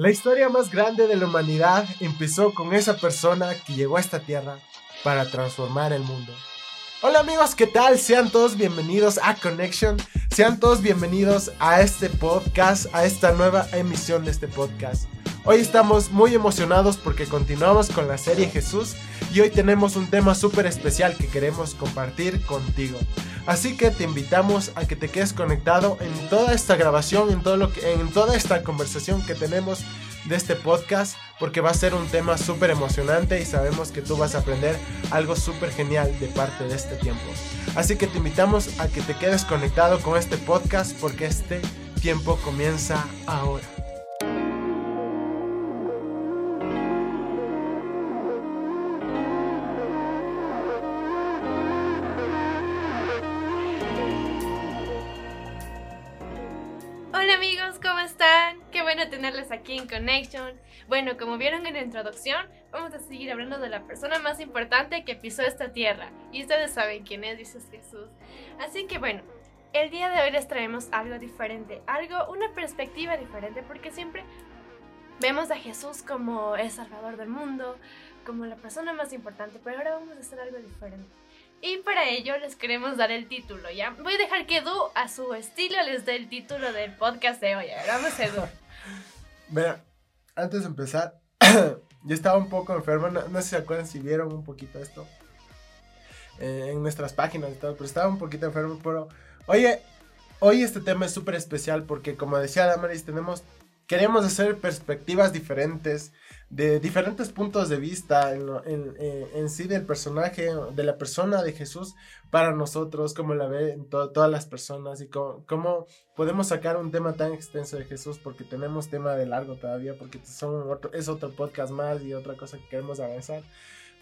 La historia más grande de la humanidad empezó con esa persona que llegó a esta tierra para transformar el mundo. Hola amigos, ¿qué tal? Sean todos bienvenidos a Connection. Sean todos bienvenidos a este podcast, a esta nueva emisión de este podcast. Hoy estamos muy emocionados porque continuamos con la serie Jesús y hoy tenemos un tema súper especial que queremos compartir contigo. Así que te invitamos a que te quedes conectado en toda esta grabación, en, todo lo que, en toda esta conversación que tenemos de este podcast, porque va a ser un tema súper emocionante y sabemos que tú vas a aprender algo súper genial de parte de este tiempo. Así que te invitamos a que te quedes conectado con este podcast porque este tiempo comienza ahora. Aquí en Connection. Bueno, como vieron en la introducción, vamos a seguir hablando de la persona más importante que pisó esta tierra. Y ustedes saben quién es, dice Jesús. Así que bueno, el día de hoy les traemos algo diferente, algo, una perspectiva diferente, porque siempre vemos a Jesús como el salvador del mundo, como la persona más importante, pero ahora vamos a hacer algo diferente. Y para ello les queremos dar el título, ¿ya? Voy a dejar que Edu, a su estilo, les dé el título del podcast de hoy. vamos, Edu. Mira, antes de empezar, yo estaba un poco enfermo, no, sé si se acuerdan si vieron un poquito esto eh, en nuestras páginas y todo, pero estaba un poquito enfermo, pero oye, hoy este tema es súper especial porque como decía Damaris, tenemos queremos hacer perspectivas diferentes, de diferentes puntos de vista en, sí del personaje, de la persona de Jesús para nosotros, como la ven todas las personas y cómo, podemos sacar un tema tan extenso de Jesús porque tenemos tema de largo todavía, porque es otro podcast más y otra cosa que queremos avanzar.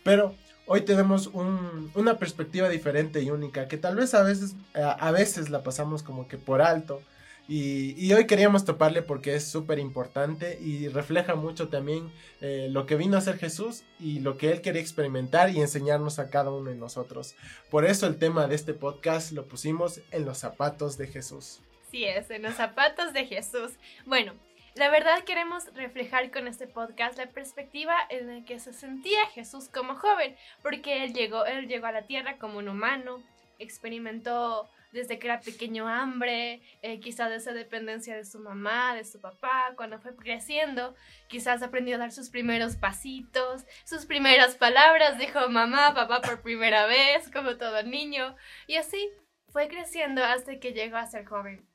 Pero hoy tenemos una perspectiva diferente y única que tal vez a veces, a veces la pasamos como que por alto y, hoy queríamos toparle porque es súper importante y refleja mucho también eh, lo que vino a ser Jesús y lo que Él quería experimentar y enseñarnos a cada uno de nosotros. Por eso el tema de este podcast lo pusimos en los zapatos de Jesús. Sí es, en los zapatos de Jesús. Bueno, la verdad queremos reflejar con este podcast la perspectiva en la que se sentía Jesús como joven, porque Él llegó, él llegó a la tierra como un humano, experimentó desde que era pequeño hambre, eh, quizás de esa dependencia de su mamá, de su papá, cuando fue creciendo, quizás aprendió a dar sus primeros pasitos, sus primeras palabras, dijo mamá, papá por primera vez, como todo niño, y así fue creciendo hasta que llegó a ser joven.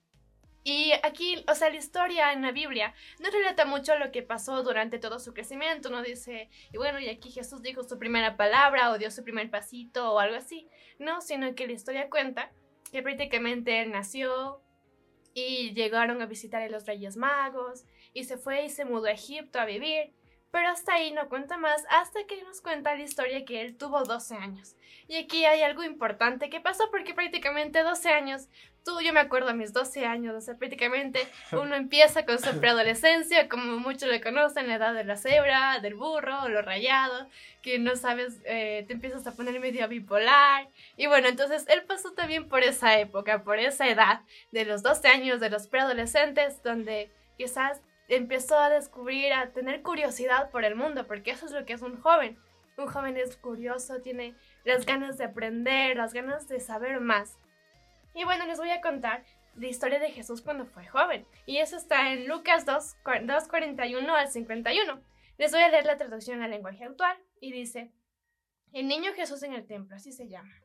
Y aquí, o sea, la historia en la Biblia no relata mucho lo que pasó durante todo su crecimiento, no dice, y bueno, y aquí Jesús dijo su primera palabra o dio su primer pasito o algo así, no, sino que la historia cuenta que prácticamente él nació y llegaron a visitar a los Reyes Magos y se fue y se mudó a Egipto a vivir. Pero hasta ahí no cuenta más, hasta que nos cuenta la historia que él tuvo 12 años. Y aquí hay algo importante que pasó porque prácticamente 12 años Tú, yo me acuerdo a mis 12 años, o sea, prácticamente uno empieza con su preadolescencia, como muchos le conocen, la edad de la cebra, del burro, lo rayado, que no sabes, eh, te empiezas a poner medio bipolar. Y bueno, entonces él pasó también por esa época, por esa edad de los 12 años, de los preadolescentes, donde quizás empezó a descubrir, a tener curiosidad por el mundo, porque eso es lo que es un joven. Un joven es curioso, tiene las ganas de aprender, las ganas de saber más. Y bueno, les voy a contar la historia de Jesús cuando fue joven. Y eso está en Lucas 2, 41 al 51. Les voy a leer la traducción al lenguaje actual y dice, el niño Jesús en el templo, así se llama.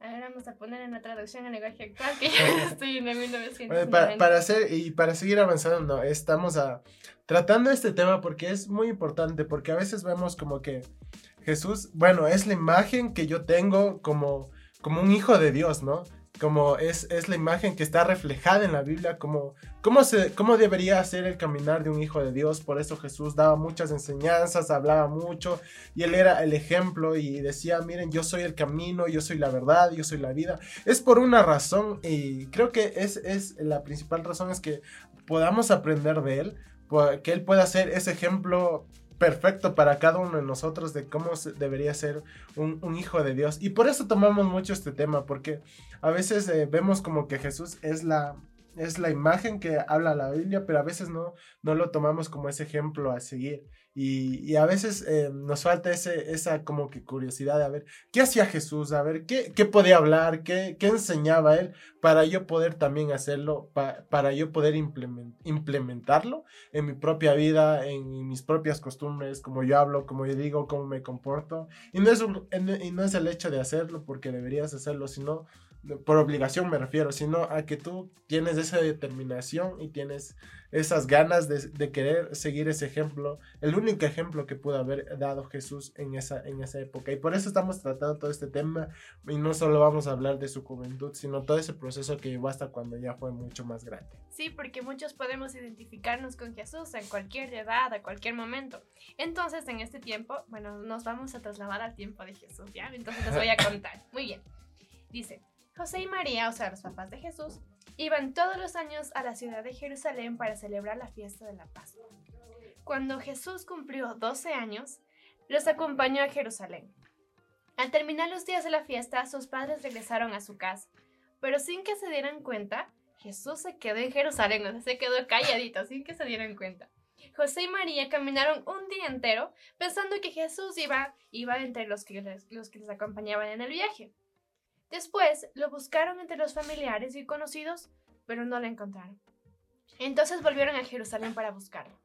Ahora vamos a poner en la traducción al lenguaje actual que ya estoy en el 1990. Para, para, hacer y para seguir avanzando, estamos a, tratando este tema porque es muy importante, porque a veces vemos como que Jesús, bueno, es la imagen que yo tengo como como un hijo de Dios, ¿no? Como es, es la imagen que está reflejada en la Biblia, como cómo, se, cómo debería ser el caminar de un hijo de Dios. Por eso Jesús daba muchas enseñanzas, hablaba mucho y él era el ejemplo y decía, miren, yo soy el camino, yo soy la verdad, yo soy la vida. Es por una razón y creo que es, es la principal razón es que podamos aprender de él, que él pueda ser ese ejemplo perfecto para cada uno de nosotros de cómo debería ser un, hijo de Dios. Y por eso tomamos mucho este tema, porque a veces eh, vemos como que Jesús es la, es la imagen que habla la Biblia, pero a veces no, no lo tomamos como ese ejemplo a seguir. Y, a veces eh, nos falta ese, esa como que curiosidad de ver qué hacía Jesús, a ver qué, qué podía hablar, qué, qué enseñaba él, para yo poder también hacerlo, para yo poder implementarlo en mi propia vida, en mis propias costumbres, como yo hablo, como yo digo, cómo me comporto. Y no es, y no es el hecho de hacerlo porque deberías hacerlo, sino por obligación me refiero, sino a que tú tienes esa determinación y tienes esas ganas de, querer seguir ese ejemplo, el único ejemplo que pudo haber dado Jesús en esa, en esa época. Y por eso estamos tratando todo este tema y no solo vamos a hablar de su juventud, sino todo ese proceso que llevó hasta cuando ya fue mucho más grande. Sí, porque muchos podemos identificarnos con Jesús en cualquier edad, a cualquier momento. Entonces, en este tiempo, bueno, nos vamos a trasladar al tiempo de Jesús, ¿ya? Entonces les voy a contar. Muy bien. Dice, José y María, o sea, los papás de Jesús, iban todos los años a la ciudad de Jerusalén para celebrar la fiesta de la Pascua. Cuando Jesús cumplió 12 años, los acompañó a Jerusalén. Al terminar los días de la fiesta, sus padres regresaron a su casa, pero sin que se dieran cuenta, Jesús se quedó en Jerusalén, o sea, se quedó calladito, sin que se dieran cuenta. José y María caminaron un día entero pensando que Jesús iba, iba entre los que, los que les acompañaban en el viaje. Después lo buscaron entre los familiares y conocidos, pero no lo encontraron. Entonces volvieron a Jerusalén para buscarlo.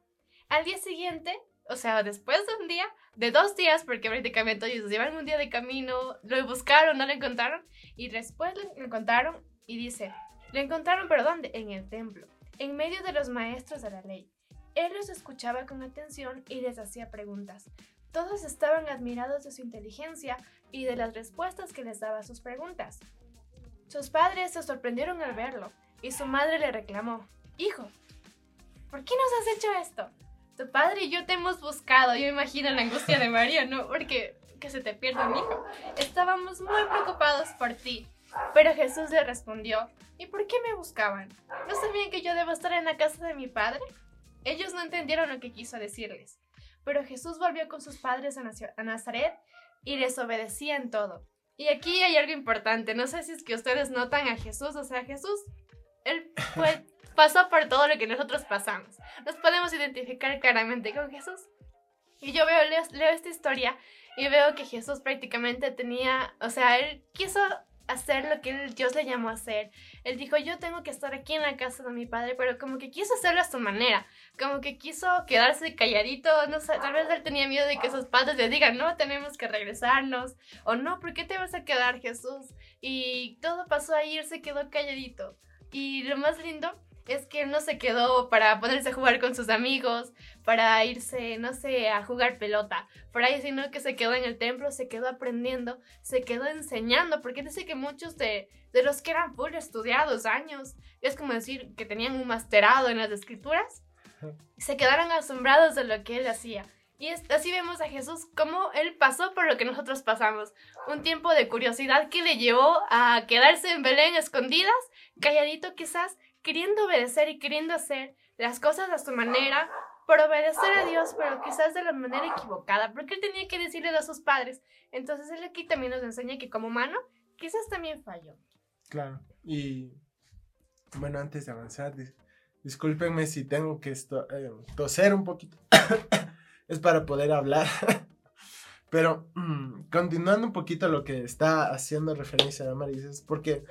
Al día siguiente, o sea, después de un día, de dos días, porque prácticamente ellos llevan un día de camino, lo buscaron, no lo encontraron, y después lo encontraron y dice, lo encontraron, pero ¿dónde? En el templo, en medio de los maestros de la ley. Él los escuchaba con atención y les hacía preguntas. Todos estaban admirados de su inteligencia y de las respuestas que les daba a sus preguntas. Sus padres se sorprendieron al verlo y su madre le reclamó, Hijo, ¿por qué nos has hecho esto? Tu padre y yo te hemos buscado. Yo imagino la angustia de María, ¿no? Porque que se te pierda un hijo. Estábamos muy preocupados por ti. Pero Jesús le respondió, ¿y por qué me buscaban? ¿No sabían que yo debo estar en la casa de mi padre? Ellos no entendieron lo que quiso decirles. Pero Jesús volvió con sus padres a Nazaret y les obedecía en todo. Y aquí hay algo importante, no sé si es que ustedes notan a Jesús, o sea, Jesús, él fue, pasó por todo lo que nosotros pasamos. Nos podemos identificar claramente con Jesús. Y yo veo, leo esta historia y veo que Jesús prácticamente tenía, o sea, él quiso hacer lo que Dios le llamó a hacer. Él dijo, yo tengo que estar aquí en la casa de mi padre, pero como que quiso hacerlo a su manera, como que quiso quedarse calladito, no sé, tal vez él tenía miedo de que sus padres le digan, no, tenemos que regresarnos, o no, ¿por qué te vas a quedar Jesús? Y todo pasó ahí, él se quedó calladito. Y lo más lindo es que él no se quedó para ponerse a jugar con sus amigos, para irse, no sé, a jugar pelota, por ahí, sino que se quedó en el templo, se quedó aprendiendo, se quedó enseñando, porque dice que muchos de, de los que eran full estudiados años, es como decir que tenían un masterado en las escrituras, se quedaron asombrados de lo que él hacía. Y así vemos a Jesús como él pasó por lo que nosotros pasamos. Un tiempo de curiosidad que le llevó a quedarse en Belén escondidas, calladito quizás, queriendo obedecer y queriendo hacer las cosas a su manera, por obedecer a Dios, pero quizás de la manera equivocada, porque él tenía que decirle a sus padres. Entonces él aquí también nos enseña que como humano, quizás también falló. Claro, y bueno, antes de avanzar, discúlpenme si tengo que eh, toser un poquito, es para poder hablar. Pero mm, continuando un poquito lo que está haciendo referencia a Maris, porque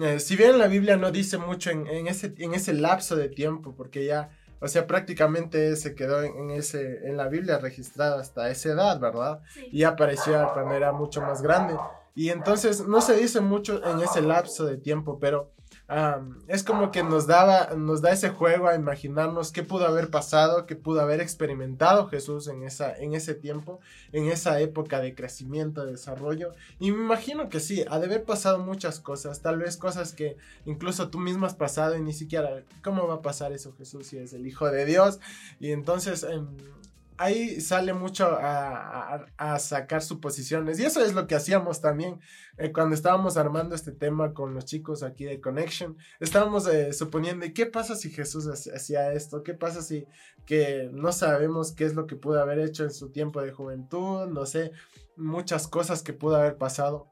eh, si bien la Biblia no dice mucho en, ese, en ese lapso de tiempo, porque ya, o sea, prácticamente se quedó en, ese, en la Biblia registrada hasta esa edad, ¿verdad? Y apareció cuando era mucho más grande. Y entonces no se dice mucho en ese lapso de tiempo, pero es como que nos daba, nos da ese juego a imaginarnos qué pudo haber pasado, qué pudo haber experimentado Jesús en, esa, en ese tiempo, en esa época de crecimiento, de desarrollo. Y me imagino que sí, ha de haber pasado muchas cosas, tal vez cosas que incluso tú mismo has pasado y ni siquiera, ¿cómo va a pasar eso Jesús si es el Hijo de Dios? Y entonces... Em, ahí sale mucho a, sacar suposiciones. Y eso es lo que hacíamos también eh, cuando estábamos armando este tema con los chicos aquí de Connection. Estábamos eh, suponiendo, ¿qué pasa si Jesús hacía esto? ¿Qué pasa si que no sabemos qué es lo que pudo haber hecho en su tiempo de juventud? No sé, muchas cosas que pudo haber pasado.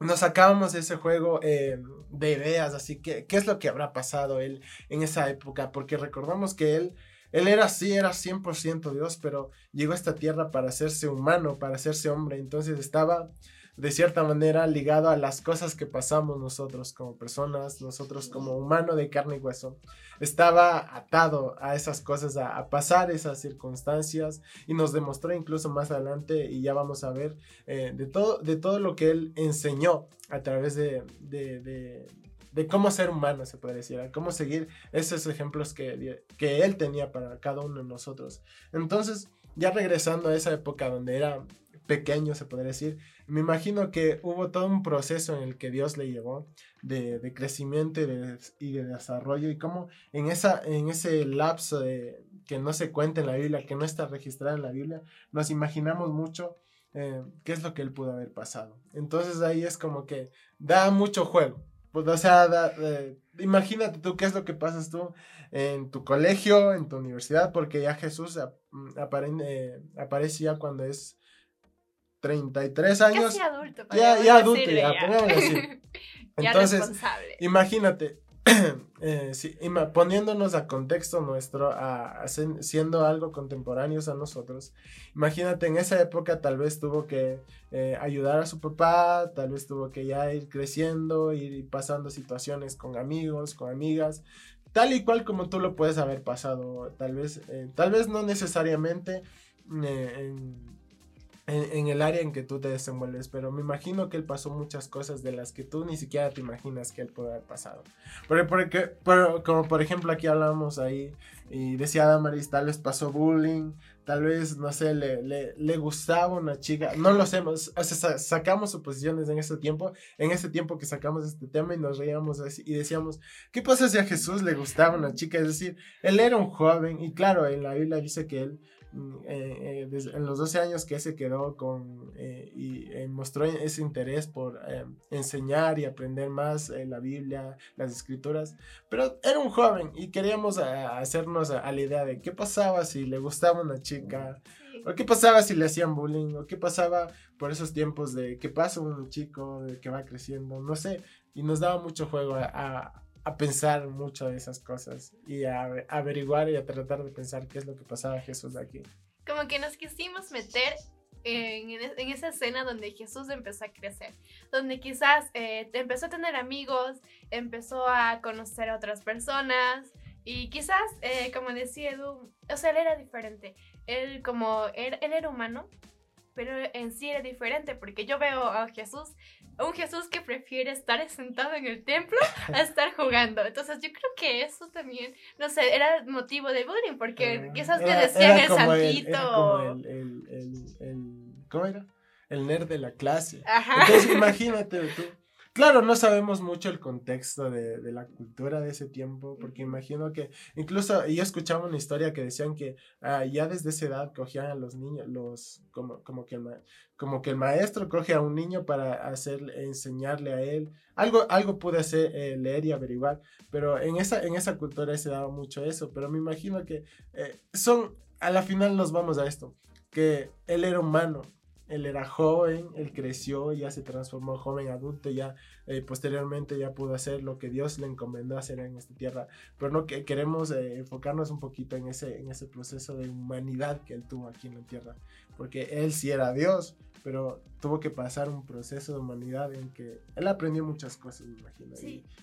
nos sacábamos ese juego eh, de ideas, así que, ¿qué es lo que habrá pasado él en esa época? Porque recordamos que él, él era así, era 100% Dios, pero llegó a esta tierra para hacerse humano, para hacerse hombre, entonces estaba de cierta manera ligado a las cosas que pasamos nosotros como personas, nosotros como humano de carne y hueso. Estaba atado a esas cosas, a, pasar esas circunstancias y nos demostró incluso más adelante y ya vamos a ver eh, de, todo, de todo lo que él enseñó a través de, de, de cómo ser humano, se puede decir, a cómo seguir esos ejemplos que, que él tenía para cada uno de nosotros. Entonces, ya regresando a esa época donde era pequeño, se podría decir, me imagino que hubo todo un proceso en el que Dios le llevó de, crecimiento y de, desarrollo y como en, esa, en ese lapso de, que no se cuenta en la Biblia, que no está registrado en la Biblia, nos imaginamos mucho eh, qué es lo que él pudo haber pasado. Entonces ahí es como que da mucho juego. Pues, o sea, imagínate tú qué es lo que pasas tú en tu colegio, en tu universidad, porque ya Jesús mm, eh, aparece ya cuando es 33 años. adulto. Ya, ya adulto, ya, Entonces, imagínate, eh, poniéndonos a contexto nuestro, siendo algo contemporáneos a nosotros, imagínate en esa época tal vez tuvo que eh, ayudar a su papá, tal vez tuvo que ya ir creciendo, ir pasando situaciones con amigos, con amigas, tal y cual como tú lo puedes haber pasado, tal vez, eh, tal vez no necesariamente en en, el área en que tú te desenvuelves, pero me imagino que él pasó muchas cosas de las que tú ni siquiera te imaginas que él puede haber pasado. Porque, porque, como por ejemplo aquí hablamos ahí y decía Damaris, tal vez pasó bullying, tal vez, no sé, le, le, le gustaba una chica, no lo sé, o sea, sacamos suposiciones en ese tiempo, en ese tiempo que sacamos este tema y nos reíamos y decíamos, ¿qué pasa si a Jesús le gustaba una chica? Es decir, él era un joven y claro, en la Biblia dice que él eh, eh, en los 12 años que se quedó con eh, y mostró ese interés por enseñar y aprender más la Biblia, las escrituras, pero era un joven y queríamos hacernos a, la idea de qué pasaba si le gustaba una chica, o qué pasaba si le hacían bullying, o qué pasaba por esos tiempos de qué pasa un chico que va creciendo, no sé, y nos daba mucho juego a a pensar mucho de esas cosas y a, averiguar y a tratar de pensar qué es lo que pasaba a Jesús aquí. Como que nos quisimos meter en, en, esa escena donde Jesús empezó a crecer, donde quizás eh, empezó a tener amigos, empezó a conocer a otras personas y quizás, eh, como decía Edu, o sea, él era diferente. Él como, él, él era humano, pero en sí era diferente porque yo veo a Jesús un Jesús que prefiere estar sentado en el templo a estar jugando. Entonces yo creo que eso también, no sé, era motivo de bullying, porque ah, quizás te decían el santito. El, el, el, ¿Cómo era? El nerd de la clase. Entonces imagínate tú Claro, no sabemos mucho el contexto de, la cultura de ese tiempo, porque imagino que incluso yo escuchaba una historia que decían que ah, ya desde esa edad cogían a los niños, los, como, como, que el, como que el maestro coge a un niño para hacer, enseñarle a él. Algo, algo pude hacer, eh, leer y averiguar, pero en esa, en esa cultura se daba mucho eso, pero me imagino que eh, son, a la final nos vamos a esto, que él era humano, él era joven, él creció, ya se transformó joven adulto, ya eh, posteriormente ya pudo hacer lo que Dios le encomendó hacer en esta tierra. Pero no que queremos eh, enfocarnos un poquito en ese, en ese proceso de humanidad que él tuvo aquí en la tierra, porque él sí era Dios, pero tuvo que pasar un proceso de humanidad en que él aprendió muchas cosas, me imagino,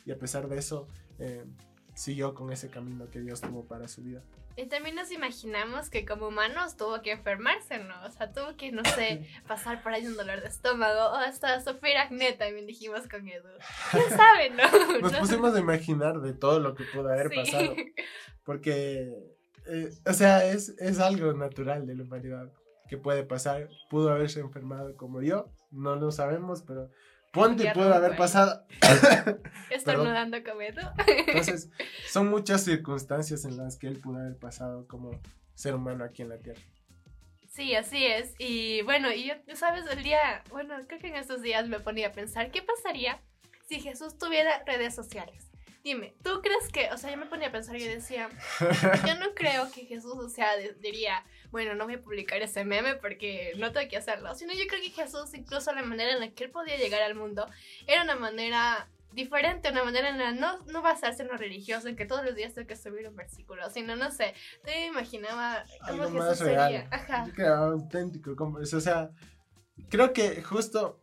y, a pesar de eso eh, siguió con ese camino que Dios tuvo para su vida. Y también nos imaginamos que como humanos tuvo que enfermarse, ¿no? O sea, tuvo que, no sé, pasar por ahí un dolor de estómago o hasta sufrir acné, también dijimos con Edu. ¿Quién sabe, no? Nos pusimos a imaginar de todo lo que pudo haber pasado. Porque, eh, o sea, es, es algo natural de la humanidad que puede pasar. Pudo haberse enfermado como yo, no lo sabemos, pero Ponte puede haber pasado. Estornudando como Entonces, son muchas circunstancias en las que él pudo haber pasado como ser humano aquí en la Tierra. Sí, así es. Y bueno, y yo, sabes, el día, bueno, creo que en estos días me ponía a pensar, ¿qué pasaría si Jesús tuviera redes sociales? Dime, ¿tú crees que, o sea, yo me ponía a pensar y decía, yo no creo que Jesús, o sea, diría, bueno, no voy a publicar ese meme porque no tengo que hacerlo, sino yo creo que Jesús, incluso la manera en la que él podía llegar al mundo, era una manera diferente, una manera en la no, no basarse en lo religioso, en que todos los días tengo que subir un versículo, sino, no sé, te imaginaba cómo Jesús sería. Ajá. auténtico, como, o sea, creo que justo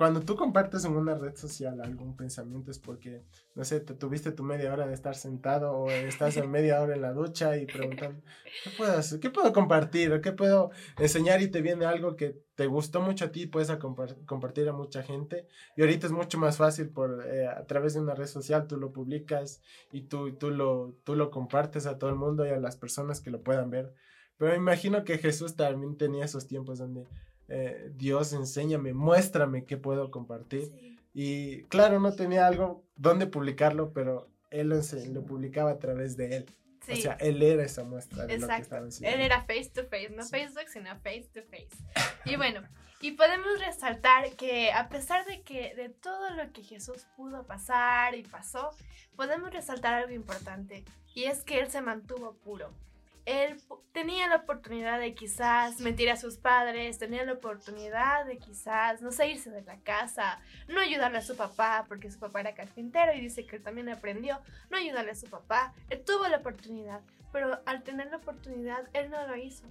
cuando tú compartes en una red social algún pensamiento es porque, no sé, te tuviste tu media hora de estar sentado o estás en media hora en la ducha y preguntan, ¿qué puedo hacer? ¿Qué puedo compartir? ¿Qué puedo enseñar? Y te viene algo que te gustó mucho a ti, puedes a compartir a mucha gente. Y ahorita es mucho más fácil por, eh, a través de una red social, tú lo publicas y tú, tú, lo, tú lo compartes a todo el mundo y a las personas que lo puedan ver. Pero imagino que Jesús también tenía esos tiempos donde eh, Dios, enséñame, muéstrame qué puedo compartir. Y claro, no tenía algo donde publicarlo, pero él lo, publicaba a través de él. O sea, él era esa muestra de lo que Él era face to face, no Facebook, sino face to face. Y bueno, y podemos resaltar que a pesar de que de todo lo que Jesús pudo pasar y pasó, podemos resaltar algo importante, y es que él se mantuvo puro él tenía la oportunidad de quizás mentir a sus padres, tenía la oportunidad de quizás, no sé, irse de la casa, no ayudarle a su papá, porque su papá era carpintero y dice que él también aprendió, no ayudarle a su papá. Él tuvo la oportunidad, pero al tener la oportunidad, él no lo hizo.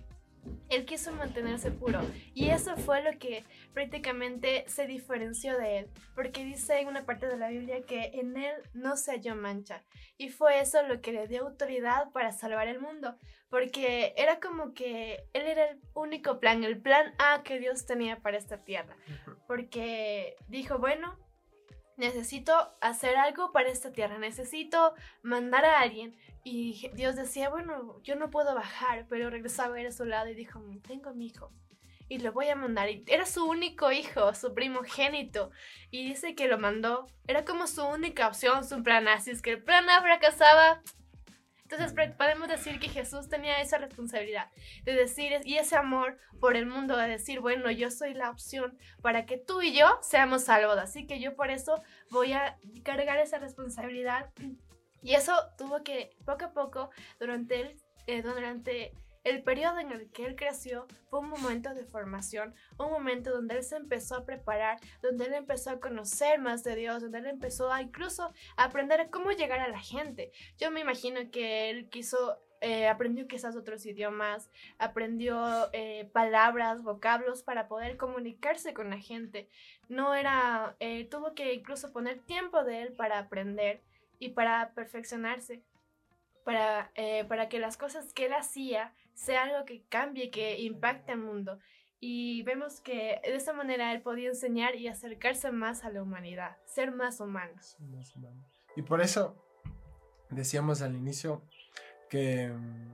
Él quiso mantenerse puro. Y eso fue lo que prácticamente se diferenció de él, porque dice en una parte de la Biblia que en él no se halló mancha. Y fue eso lo que le dio autoridad para salvar el mundo, porque era como que él era el único plan, el plan A que Dios tenía para esta tierra, porque dijo, bueno, necesito hacer algo para esta tierra, necesito mandar a alguien. Y Dios decía, bueno, yo no puedo bajar, pero regresó a ver a su lado y dijo, tengo mi hijo. Y lo voy a mandar. Y era su único hijo, su primogénito. Y dice que lo mandó. Era como su única opción, su plan A. Es que el plan A fracasaba, entonces podemos decir que Jesús tenía esa responsabilidad de decir, y ese amor por el mundo, de decir, bueno, yo soy la opción para que tú y yo seamos salvos. Así que yo por eso voy a cargar esa responsabilidad. Y eso tuvo que, poco a poco, durante el, eh, durante el periodo en el que él creció fue un momento de formación, un momento donde él se empezó a preparar, donde él empezó a conocer más de Dios, donde él empezó a aprender cómo llegar a la gente. Yo me imagino que él quiso eh, aprendió quizás otros idiomas, aprendió eh, palabras, vocablos para poder comunicarse con la gente. No era, eh, tuvo que incluso poner tiempo de él para aprender y para perfeccionarse, para, para que las cosas que él hacía sea algo que cambie, que impacte al mundo. Y vemos que de esa manera él podía enseñar y acercarse más a la humanidad, ser más humano. Y por eso decíamos al inicio que mm,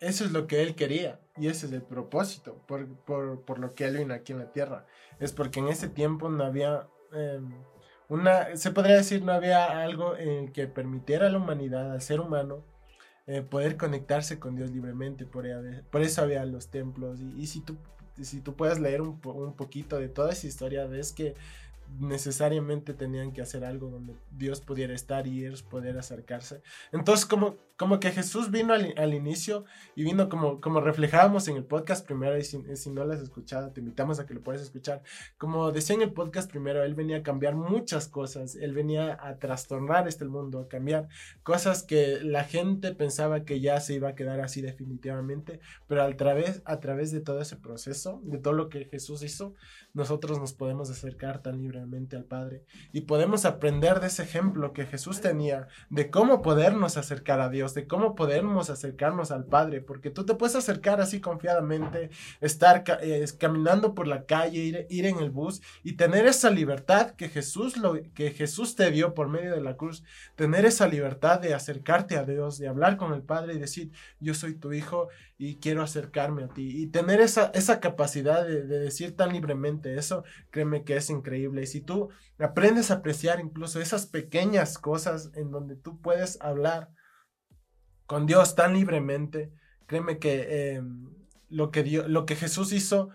eso es lo que él quería y ese es el propósito por, por, por lo que él vino aquí en la tierra. Es porque en ese tiempo no había em, una, se podría decir, no había algo en el que permitiera a la humanidad, al ser humano, eh, poder conectarse con Dios libremente. Por, eso había los templos. Y, y, si, tú, si tú puedes leer un, un poquito de toda esa historia, ves que necesariamente tenían que hacer algo donde Dios pudiera estar y ellos poder acercarse. Entonces, como, como que Jesús vino al, al, inicio y vino como, como reflejábamos en el podcast primero, y si, no lo has escuchado, te invitamos a que lo puedas escuchar. Como decía en el podcast primero, Él venía a cambiar muchas cosas, Él venía a trastornar este mundo, a cambiar cosas que la gente pensaba que ya se iba a quedar así definitivamente, pero a través, a través de todo ese proceso, de todo lo que Jesús hizo, nosotros nos podemos acercar tan libremente al Padre. Y podemos aprender de ese ejemplo que Jesús tenía de cómo podernos acercar a Dios, de cómo podemos acercarnos al Padre, porque tú te puedes acercar así confiadamente, estar eh, caminando por la calle, ir, ir, en el bus y tener esa libertad que Jesús, lo, que Jesús te dio por medio de la cruz, tener esa libertad de acercarte a Dios, de hablar con el Padre y decir, yo soy tu hijo y quiero acercarme a ti y tener esa, esa capacidad de, decir tan libremente eso, créeme que es increíble. Y si tú aprendes a apreciar incluso esas pequeñas cosas en donde tú puedes hablar con Dios tan libremente, créeme que em, lo, que lo que Jesús hizo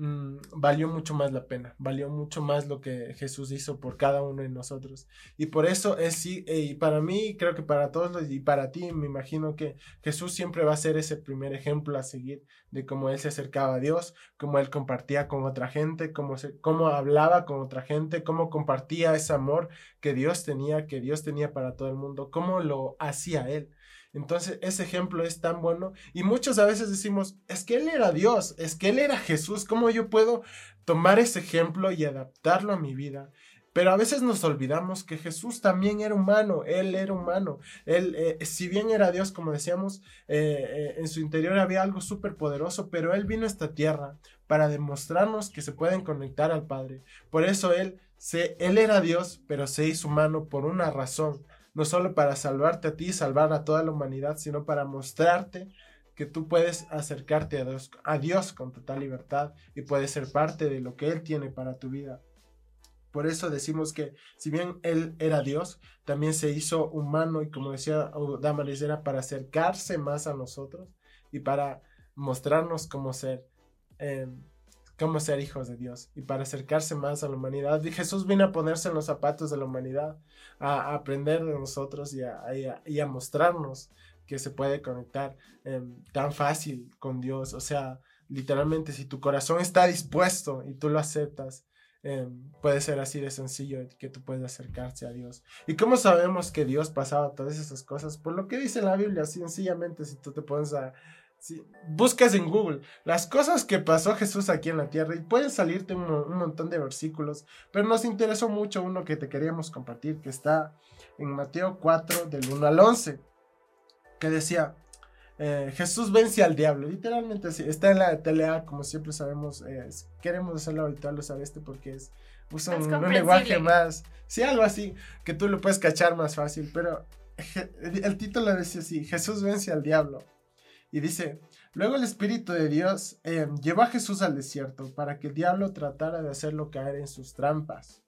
Mm, valió mucho más la pena, valió mucho más lo que Jesús hizo por cada uno de nosotros. Y por eso es sí, eh, y para mí, creo que para todos y para ti, me imagino que Jesús siempre va a ser ese primer ejemplo a seguir de cómo él se acercaba a Dios, cómo él compartía con otra gente, cómo, se, cómo hablaba con otra gente, cómo compartía ese amor que Dios tenía, que Dios tenía para todo el mundo, cómo lo hacía él. Entonces, ese ejemplo es tan bueno. Y muchos a veces decimos, es que Él era Dios, es que Él era Jesús. ¿Cómo yo puedo tomar ese ejemplo y adaptarlo a mi vida? Pero a veces nos olvidamos que Jesús también era humano, Él era humano. Él, eh, si bien era Dios, como decíamos, eh, eh, en su interior había algo súper poderoso, pero Él vino a esta tierra para demostrarnos que se pueden conectar al Padre. Por eso Él, se, él era Dios, pero se hizo humano por una razón no solo para salvarte a ti y salvar a toda la humanidad, sino para mostrarte que tú puedes acercarte a Dios, con total libertad y puedes ser parte de lo que Él tiene para tu vida. Por eso decimos que si bien Él era Dios, también se hizo humano y como decía Damaris, era para acercarse más a nosotros y para mostrarnos cómo ser. Eh, cómo ser hijos de Dios y para acercarse más a la humanidad. Y Jesús vino a ponerse en los zapatos de la humanidad, a, aprender de nosotros y a, y, a, mostrarnos que se puede conectar em, tan fácil con Dios. O sea, literalmente, si tu corazón está dispuesto y tú lo aceptas, em, puede ser así de sencillo que tú puedes acercarse a Dios. ¿Y cómo sabemos que Dios pasaba todas esas cosas? Por lo que dice la Biblia, sencillamente, si tú te pones a buscas en Google las cosas que pasó Jesús aquí en la tierra y pueden salirte un, montón de versículos, pero nos interesó mucho uno que te queríamos compartir, que está en Mateo 4 del 1 al 11, que decía, eh, Jesús vence al diablo, literalmente así, está en la telea, como siempre sabemos, queremos hacerlo habitual usar este porque es usa un, un, lenguaje más, sí, algo así, que tú lo puedes cachar más fácil, pero el título decía así, Jesús vence al diablo. Y dice, luego el Espíritu de Dios eh, llevó a Jesús al desierto para que el diablo tratara de hacerlo caer en sus trampas.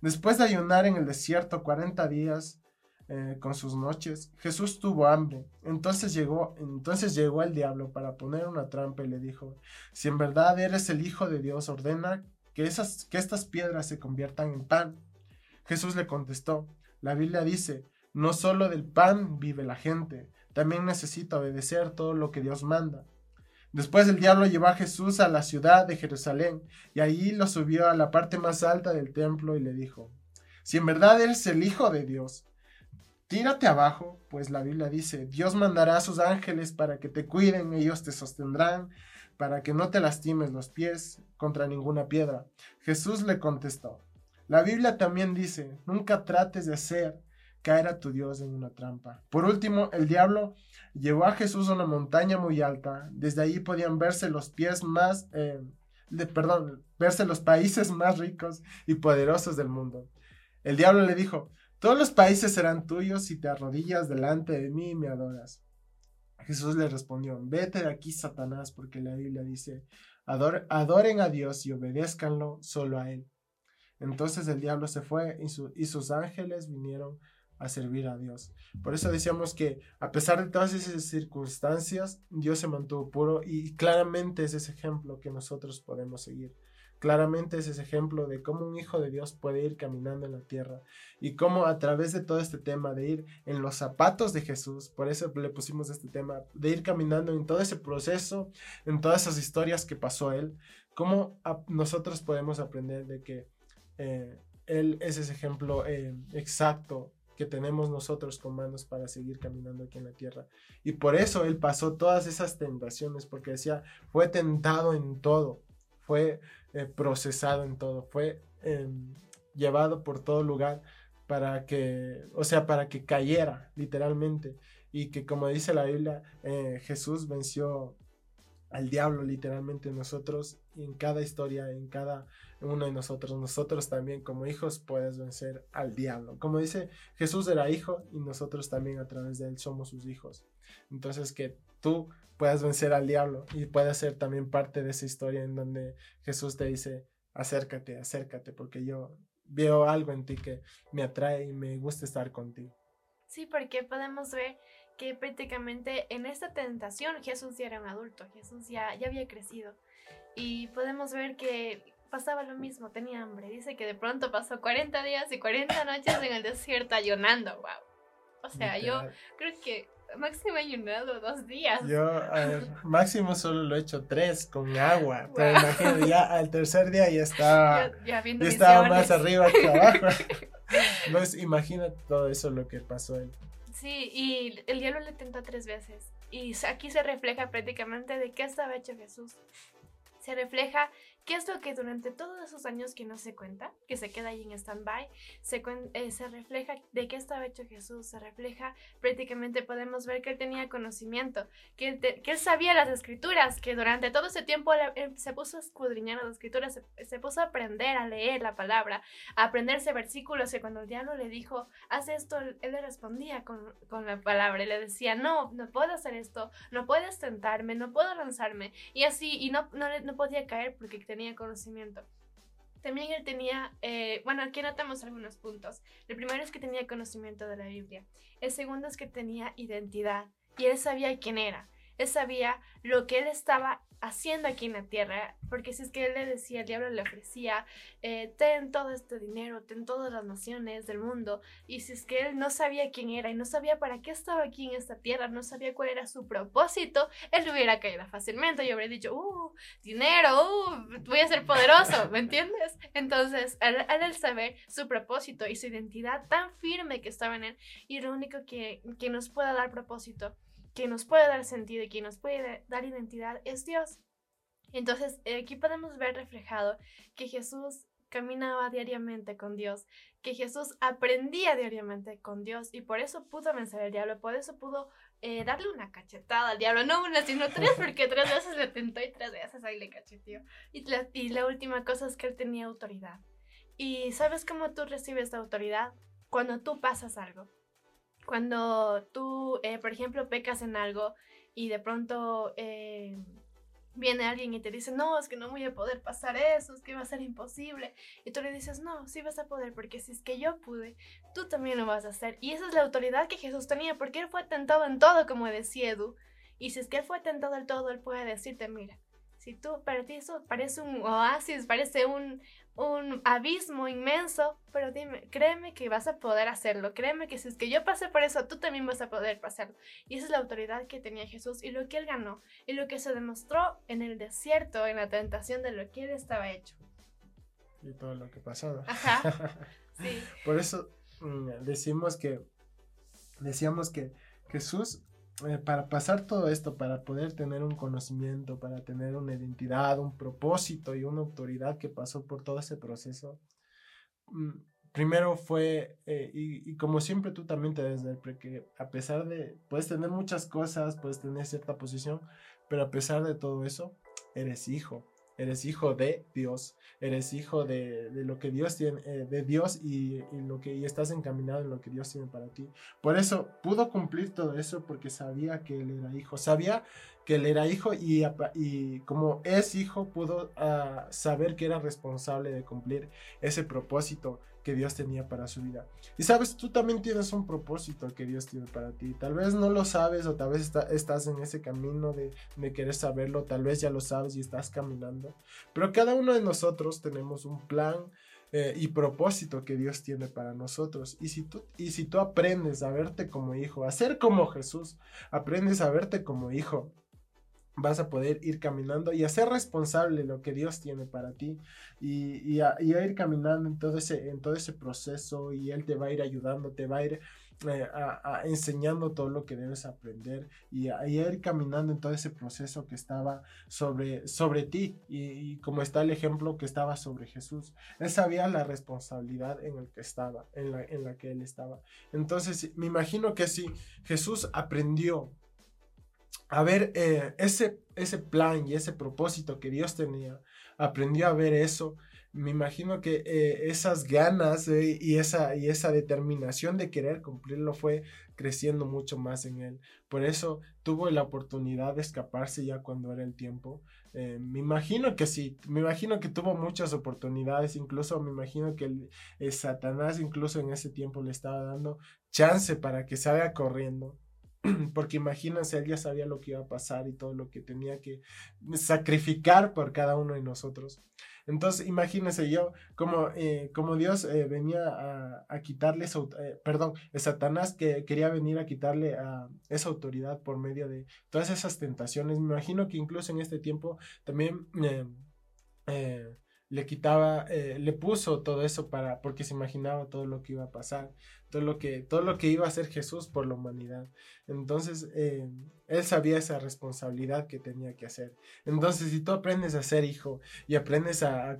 Después de ayunar en el desierto 40 días eh, con sus noches, Jesús tuvo hambre. Entonces llegó, entonces llegó el diablo para poner una trampa y le dijo, si en verdad eres el Hijo de Dios, ordena que, esas, que estas piedras se conviertan en pan. Jesús le contestó, la Biblia dice, no solo del pan vive la gente, también necesita obedecer todo lo que Dios manda. Después el diablo llevó a Jesús a la ciudad de Jerusalén y allí lo subió a la parte más alta del templo y le dijo, si en verdad eres el Hijo de Dios, tírate abajo, pues la Biblia dice, Dios mandará a sus ángeles para que te cuiden, ellos te sostendrán, para que no te lastimes los pies contra ninguna piedra. Jesús le contestó, la Biblia también dice, nunca trates de hacer caer a tu Dios en una trampa. Por último, el diablo llevó a Jesús a una montaña muy alta. Desde ahí podían verse los pies más, eh, perdón, verse los países más ricos y poderosos del mundo. El diablo le dijo, todos los países serán tuyos si te arrodillas delante de mí y me adoras. Jesús le respondió, vete de aquí, Satanás, porque la Biblia dice, adoren a Dios y obedézcanlo solo a Él. Entonces el diablo se fue y sus ángeles vinieron a servir a Dios. Por eso decíamos que a pesar de todas esas circunstancias, Dios se mantuvo puro y claramente es ese ejemplo que nosotros podemos seguir. Claramente es ese ejemplo de cómo un hijo de Dios puede ir caminando en la tierra y cómo a través de todo este tema de ir en los zapatos de Jesús, por eso le pusimos este tema, de ir caminando en todo ese proceso, en todas esas historias que pasó él, cómo nosotros podemos aprender de que eh, él es ese ejemplo eh, exacto que tenemos nosotros con manos para seguir caminando aquí en la tierra. Y por eso Él pasó todas esas tentaciones, porque decía, fue tentado en todo, fue eh, procesado en todo, fue em, llevado por todo lugar para que, o sea, para que cayera literalmente. Y que como dice la Biblia, eh, Jesús venció al diablo literalmente nosotros en cada historia, en cada uno de nosotros, nosotros también como hijos puedes vencer al diablo. Como dice Jesús era hijo y nosotros también a través de él somos sus hijos. Entonces que tú puedas vencer al diablo y puedas ser también parte de esa historia en donde Jesús te dice, acércate, acércate, porque yo veo algo en ti que me atrae y me gusta estar contigo. Sí, porque podemos ver que prácticamente en esta tentación Jesús ya era un adulto, Jesús ya, ya había crecido. Y podemos ver que pasaba lo mismo, tenía hambre. Dice que de pronto pasó 40 días y 40 noches en el desierto ayunando, wow. O sea, yo creo que máximo ayunado dos días. Yo, a ver, máximo solo lo he hecho tres con agua. Pero imagino, ya al tercer día ya estaba, ya, estaba más arriba que abajo. Entonces, imagina todo eso lo que pasó él. Sí, y el diablo le tentó tres veces. Y aquí se refleja prácticamente de qué estaba hecho Jesús. Se refleja ¿Qué es lo que durante todos esos años que no se cuenta, que se queda ahí en stand-by, se, eh, se refleja de qué estaba hecho Jesús? Se refleja, prácticamente podemos ver que él tenía conocimiento, que él, que él sabía las escrituras, que durante todo ese tiempo él, se puso a escudriñar las escrituras, se, puso a aprender a leer la palabra, a aprenderse versículos, y cuando el diablo le dijo, haz esto, él, le respondía con, con la palabra, y le decía, no, no puedo hacer esto, no puedes tentarme, no puedo lanzarme, y así, y no, no, no podía caer porque tenía conocimiento. También él tenía, eh, bueno, aquí notamos algunos puntos. El primero es que tenía conocimiento de la Biblia. El segundo es que tenía identidad y él sabía quién era. Él sabía lo que él estaba haciendo aquí en la tierra, porque si es que él le decía, el diablo le ofrecía, eh, ten todo este dinero, ten todas las naciones del mundo, y si es que él no sabía quién era y no sabía para qué estaba aquí en esta tierra, no sabía cuál era su propósito, él hubiera caído fácilmente y habría dicho, uh, dinero, uh, voy a ser poderoso, ¿me entiendes? Entonces, al, al saber su propósito y su identidad tan firme que estaba en él, y lo único que, que nos pueda dar propósito, que nos puede dar sentido y que nos puede dar identidad es Dios. Entonces, aquí podemos ver reflejado que Jesús caminaba diariamente con Dios, que Jesús aprendía diariamente con Dios y por eso pudo vencer al diablo, por eso pudo eh, darle una cachetada al diablo, no una, sino tres, porque tres veces le tentó y tres veces ahí le cacheteó. Y la, y la última cosa es que él tenía autoridad. ¿Y sabes cómo tú recibes la autoridad? Cuando tú pasas algo. Cuando tú, eh, por ejemplo, pecas en algo y de pronto eh, viene alguien y te dice, no, es que no voy a poder pasar eso, es que va a ser imposible. Y tú le dices, no, sí vas a poder, porque si es que yo pude, tú también lo vas a hacer. Y esa es la autoridad que Jesús tenía, porque Él fue tentado en todo, como decía Edu. Y si es que Él fue tentado en todo, Él puede decirte, mira, si tú, para ti eso parece un oasis, parece un, un abismo inmenso, pero dime, créeme que vas a poder hacerlo, créeme que si es que yo pasé por eso, tú también vas a poder pasarlo. Y esa es la autoridad que tenía Jesús y lo que él ganó y lo que se demostró en el desierto, en la tentación de lo que él estaba hecho. Y todo lo que pasó. Ajá. Sí. por eso mm, decimos que, decíamos que Jesús eh, para pasar todo esto, para poder tener un conocimiento, para tener una identidad, un propósito y una autoridad que pasó por todo ese proceso, mm, primero fue, eh, y, como siempre tú también te debes ver, porque a pesar de, puedes tener muchas cosas, puedes tener cierta posición, pero a pesar de todo eso, eres hijo eres hijo de Dios, eres hijo de, lo que Dios tiene, eh, de Dios y, lo que y estás encaminado en lo que Dios tiene para ti. Por eso pudo cumplir todo eso porque sabía que él era hijo, sabía que él era hijo y, y como es hijo pudo ah, saber que era responsable de cumplir ese propósito que Dios tenía para su vida. Y sabes, tú también tienes un propósito que Dios tiene para ti. Tal vez no lo sabes o tal vez estás en ese camino de, de querer saberlo, tal vez ya lo sabes y estás caminando. Pero cada uno de nosotros tenemos un plan eh, y propósito que Dios tiene para nosotros. Y si, tú, y si tú aprendes a verte como hijo, a ser como Jesús, aprendes a verte como hijo, vas a poder ir caminando y a ser responsable lo que Dios tiene para ti y, y, a, ir caminando en todo, ese, en todo ese proceso y Él te va a ir ayudando, te va a ir eh, a, enseñando todo lo que debes aprender y a, ir caminando en todo ese proceso que estaba sobre, sobre ti y, como está el ejemplo que estaba sobre Jesús. Él sabía la responsabilidad en el que estaba, en la, en la que Él estaba. Entonces, me imagino que si Jesús aprendió a ver eh, ese, ese plan y ese propósito que Dios tenía, aprendió a ver eso. Me imagino que eh, esas ganas eh, y, esa, y esa determinación de querer cumplirlo fue creciendo mucho más en él. Por eso tuvo la oportunidad de escaparse ya cuando era el tiempo. me imagino que sí, me imagino que tuvo muchas oportunidades, incluso me imagino que el, Satanás incluso en ese tiempo le estaba dando chance para que salga corriendo porque imagínense, él ya sabía lo que iba a pasar y todo lo que tenía que sacrificar por cada uno de nosotros. Entonces, imagínense yo, como, eh, como Dios eh, venía a, quitarle, esa, eh, perdón, Satanás que quería venir a quitarle esa autoridad por medio de todas esas tentaciones. Me imagino que incluso en este tiempo también le quitaba, le puso todo eso para, porque se imaginaba todo lo que iba a pasar todo lo que, todo lo que iba a hacer Jesús por la humanidad. Entonces, eh, él sabía esa responsabilidad que tenía que hacer. Entonces, si tú aprendes a ser hijo y aprendes a, a,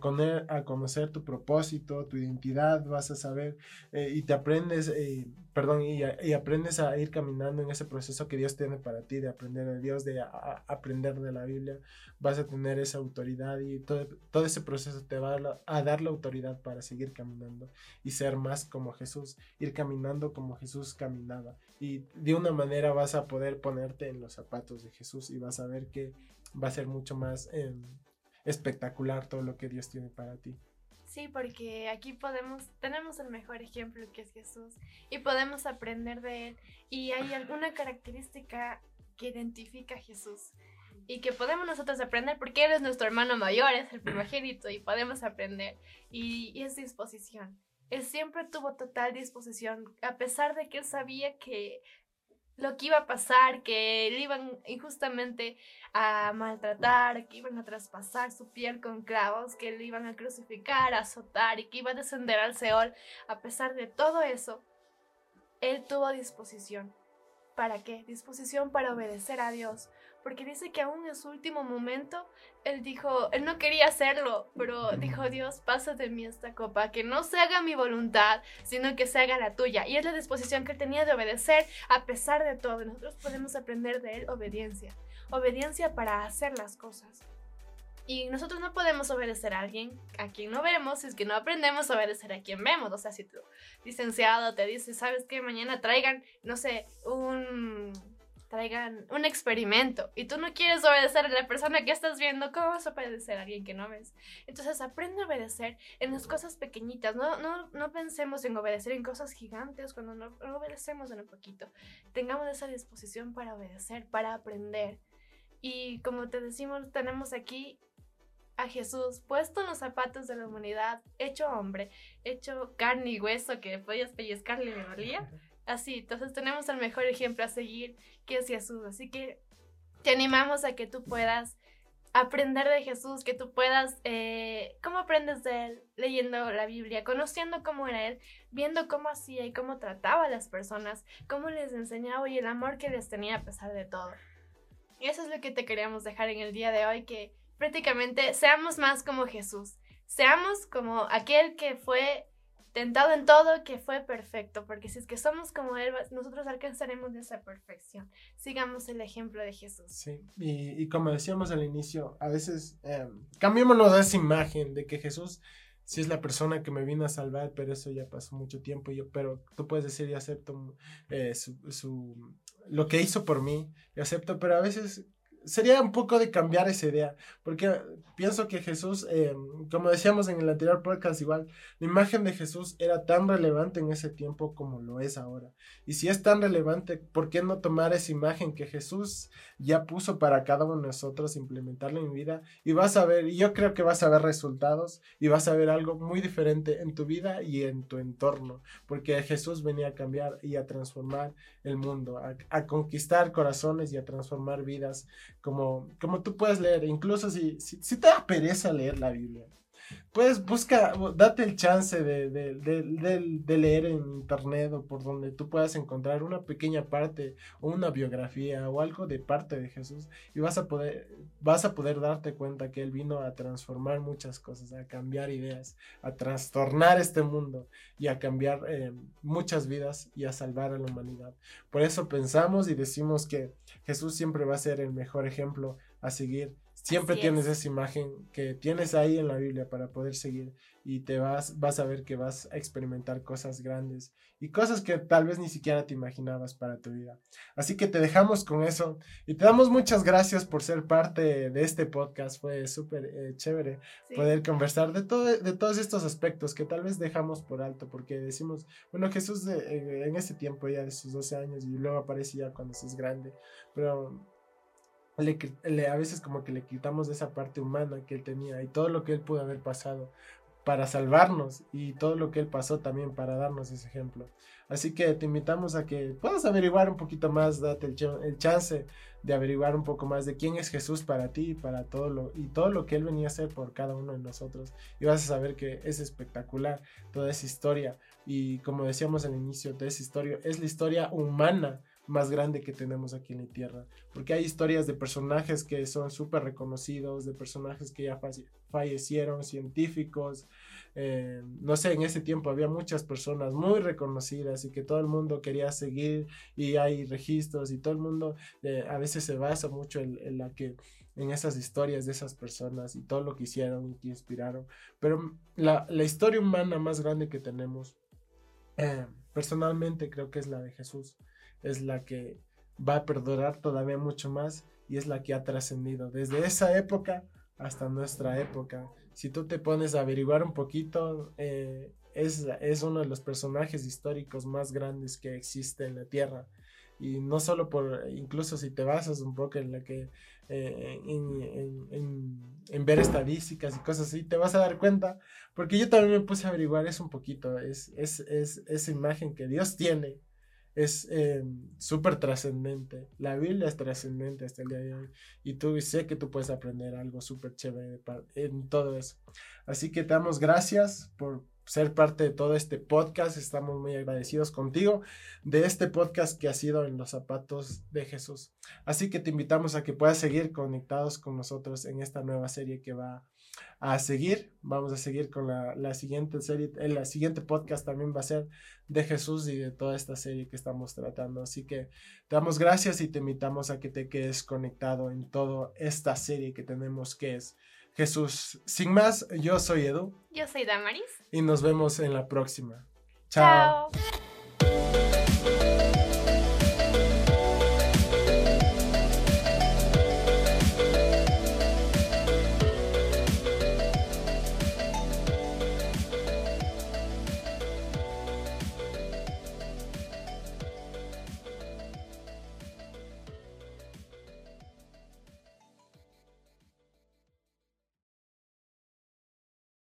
conocer tu propósito, tu identidad, vas a saber eh, y te aprendes, eh, perdón, y, y, aprendes a ir caminando en ese proceso que Dios tiene para ti, de aprender de Dios, de aprender de la Biblia, vas a tener esa autoridad y todo, todo ese proceso te va a, a dar la autoridad para seguir caminando y ser más como Jesús, ir caminando como Jesús caminaba. Y de una manera vas a poder ponerte en los zapatos de Jesús y vas a ver que va a ser mucho más em, espectacular todo lo que Dios tiene para ti. Sí, porque aquí podemos, tenemos el mejor ejemplo que es Jesús y podemos aprender de él. Y hay alguna característica que identifica a Jesús y que podemos nosotros aprender porque él es nuestro hermano mayor, es el primogénito y podemos aprender. Y, y es disposición él siempre tuvo total disposición, a pesar de que él sabía que lo que iba a pasar, que le iban injustamente a maltratar, que iban a traspasar su piel con clavos, que le iban a crucificar, a azotar y que iba a descender al Seol. A pesar de todo eso, él tuvo disposición. ¿Para qué? Disposición para obedecer a Dios, porque dice que aún en su último momento, él dijo, él no quería hacerlo, pero dijo, Dios, pasa de mí esta copa, que no se haga mi voluntad, sino que se haga la tuya. Y es la disposición que él tenía de obedecer a pesar de todo. Nosotros podemos aprender de él obediencia, obediencia para hacer las cosas. Y nosotros no podemos obedecer a alguien a quien no vemos si es que no aprendemos a obedecer a quien vemos. O sea, si tu licenciado te dice, sabes que mañana traigan, no sé, un traigan un experimento y tú no quieres obedecer a la persona que estás viendo, ¿cómo vas a obedecer a alguien que no ves? Entonces aprende a obedecer en las cosas pequeñitas, no, no, no pensemos en obedecer en cosas gigantes cuando no, obedecemos en un poquito. Tengamos esa disposición para obedecer, para aprender. Y como te decimos, tenemos aquí a Jesús puesto en los zapatos de la humanidad, hecho hombre, hecho carne y hueso que podías pellizcarle y me dolía. Así, entonces tenemos el mejor ejemplo a seguir que es Jesús. Así que te animamos a que tú puedas aprender de Jesús, que tú puedas, eh, ¿cómo aprendes de Él? Leyendo la Biblia, conociendo cómo era Él, viendo cómo hacía y cómo trataba a las personas, cómo les enseñaba y el amor que les tenía a pesar de todo. Y eso es lo que te queríamos dejar en el día de hoy, que prácticamente seamos más como Jesús, seamos como aquel que fue tentado en todo, que fue perfecto, porque si es que somos como Él, nosotros alcanzaremos esa perfección. Sigamos el ejemplo de Jesús. Sí, y, como decíamos al inicio, a veces eh, cambiémonos esa imagen de que Jesús sí es la persona que me vino a salvar, pero eso ya pasó mucho tiempo, y yo, pero tú puedes decir, y acepto eh, su, su, lo que hizo por mí, y acepto, pero a veces sería un poco de cambiar esa idea, porque pienso que Jesús, eh, como decíamos en el anterior podcast igual, la imagen de Jesús era tan relevante en ese tiempo como lo es ahora. Y si es tan relevante, ¿por qué no tomar esa imagen que Jesús ya puso para cada uno de nosotros, implementarla en mi vida? Y vas a ver, y yo creo que vas a ver resultados y vas a ver algo muy diferente en tu vida y en tu entorno, porque Jesús venía a cambiar y a transformar el mundo, a, conquistar corazones y a transformar vidas como, como tú puedes leer, incluso si, si, si te da pereza leer la Biblia, pues busca, date el chance de, de, de, de, leer en internet o por donde tú puedas encontrar una pequeña parte o una biografía o algo de parte de Jesús y vas a poder, vas a poder darte cuenta que Él vino a transformar muchas cosas, a cambiar ideas, a trastornar este mundo y a cambiar eh, muchas vidas y a salvar a la humanidad. Por eso pensamos y decimos que Jesús siempre va a ser el mejor ejemplo a seguir Siempre tienes esa imagen que tienes ahí en la Biblia para poder seguir y te vas, vas a ver que vas a experimentar cosas grandes y cosas que tal vez ni siquiera te imaginabas para tu vida. Así que te dejamos con eso y te damos muchas gracias por ser parte de este podcast. Fue súper eh, chévere poder conversar de, todo, de todos estos aspectos que tal vez dejamos por alto porque decimos, bueno, Jesús eh, en ese tiempo ya de sus 12 años y luego aparece ya cuando es grande, pero le, a veces como que le quitamos esa parte humana que él tenía y todo lo que él pudo haber pasado para salvarnos y todo lo que él pasó también para darnos ese ejemplo. Así que te invitamos a que puedas averiguar un poquito más, date el, el, chance de averiguar un poco más de quién es Jesús para ti, para todo lo y todo lo que él venía a hacer por cada uno de nosotros. Y vas a saber que es espectacular toda esa historia y como decíamos al inicio, toda esa historia es la historia humana más grande que tenemos aquí en la Tierra. Porque hay historias de personajes que son súper reconocidos, de personajes que ya fallecieron, científicos. Eh, no sé, en ese tiempo había muchas personas muy reconocidas y que todo el mundo quería seguir y hay registros y todo el mundo eh, a veces se basa mucho en, la que en esas historias de esas personas y todo lo que hicieron y que inspiraron. Pero la, la historia humana más grande que tenemos, eh, personalmente creo que es la de Jesús es la que va a perdurar todavía mucho más y es la que ha trascendido desde esa época hasta nuestra época. Si tú te pones a averiguar un poquito, eh, es, es uno de los personajes históricos más grandes que existe en la Tierra. Y no solo por, incluso si te basas un poco en la que, eh, en, ver estadísticas y cosas así, te vas a dar cuenta, porque yo también me puse a averiguar eso un poquito, es, es, es esa imagen que Dios tiene es eh, súper trascendente. La Biblia es trascendente hasta el día de hoy. Y tú sé que tú puedes aprender algo súper chévere en todo eso. Así que te damos gracias por ser parte de todo este podcast. Estamos muy agradecidos contigo de este podcast que ha sido en los zapatos de Jesús. Así que te invitamos a que puedas seguir conectados con nosotros en esta nueva serie que va a seguir. Vamos a seguir con la, siguiente serie. El siguiente podcast también va a ser de Jesús y de toda esta serie que estamos tratando. Así que te damos gracias y te invitamos a que te quedes conectado en toda esta serie que tenemos que es Jesús. Sin más, yo soy Edu. Yo soy Damaris. Y nos vemos en la próxima. Chao.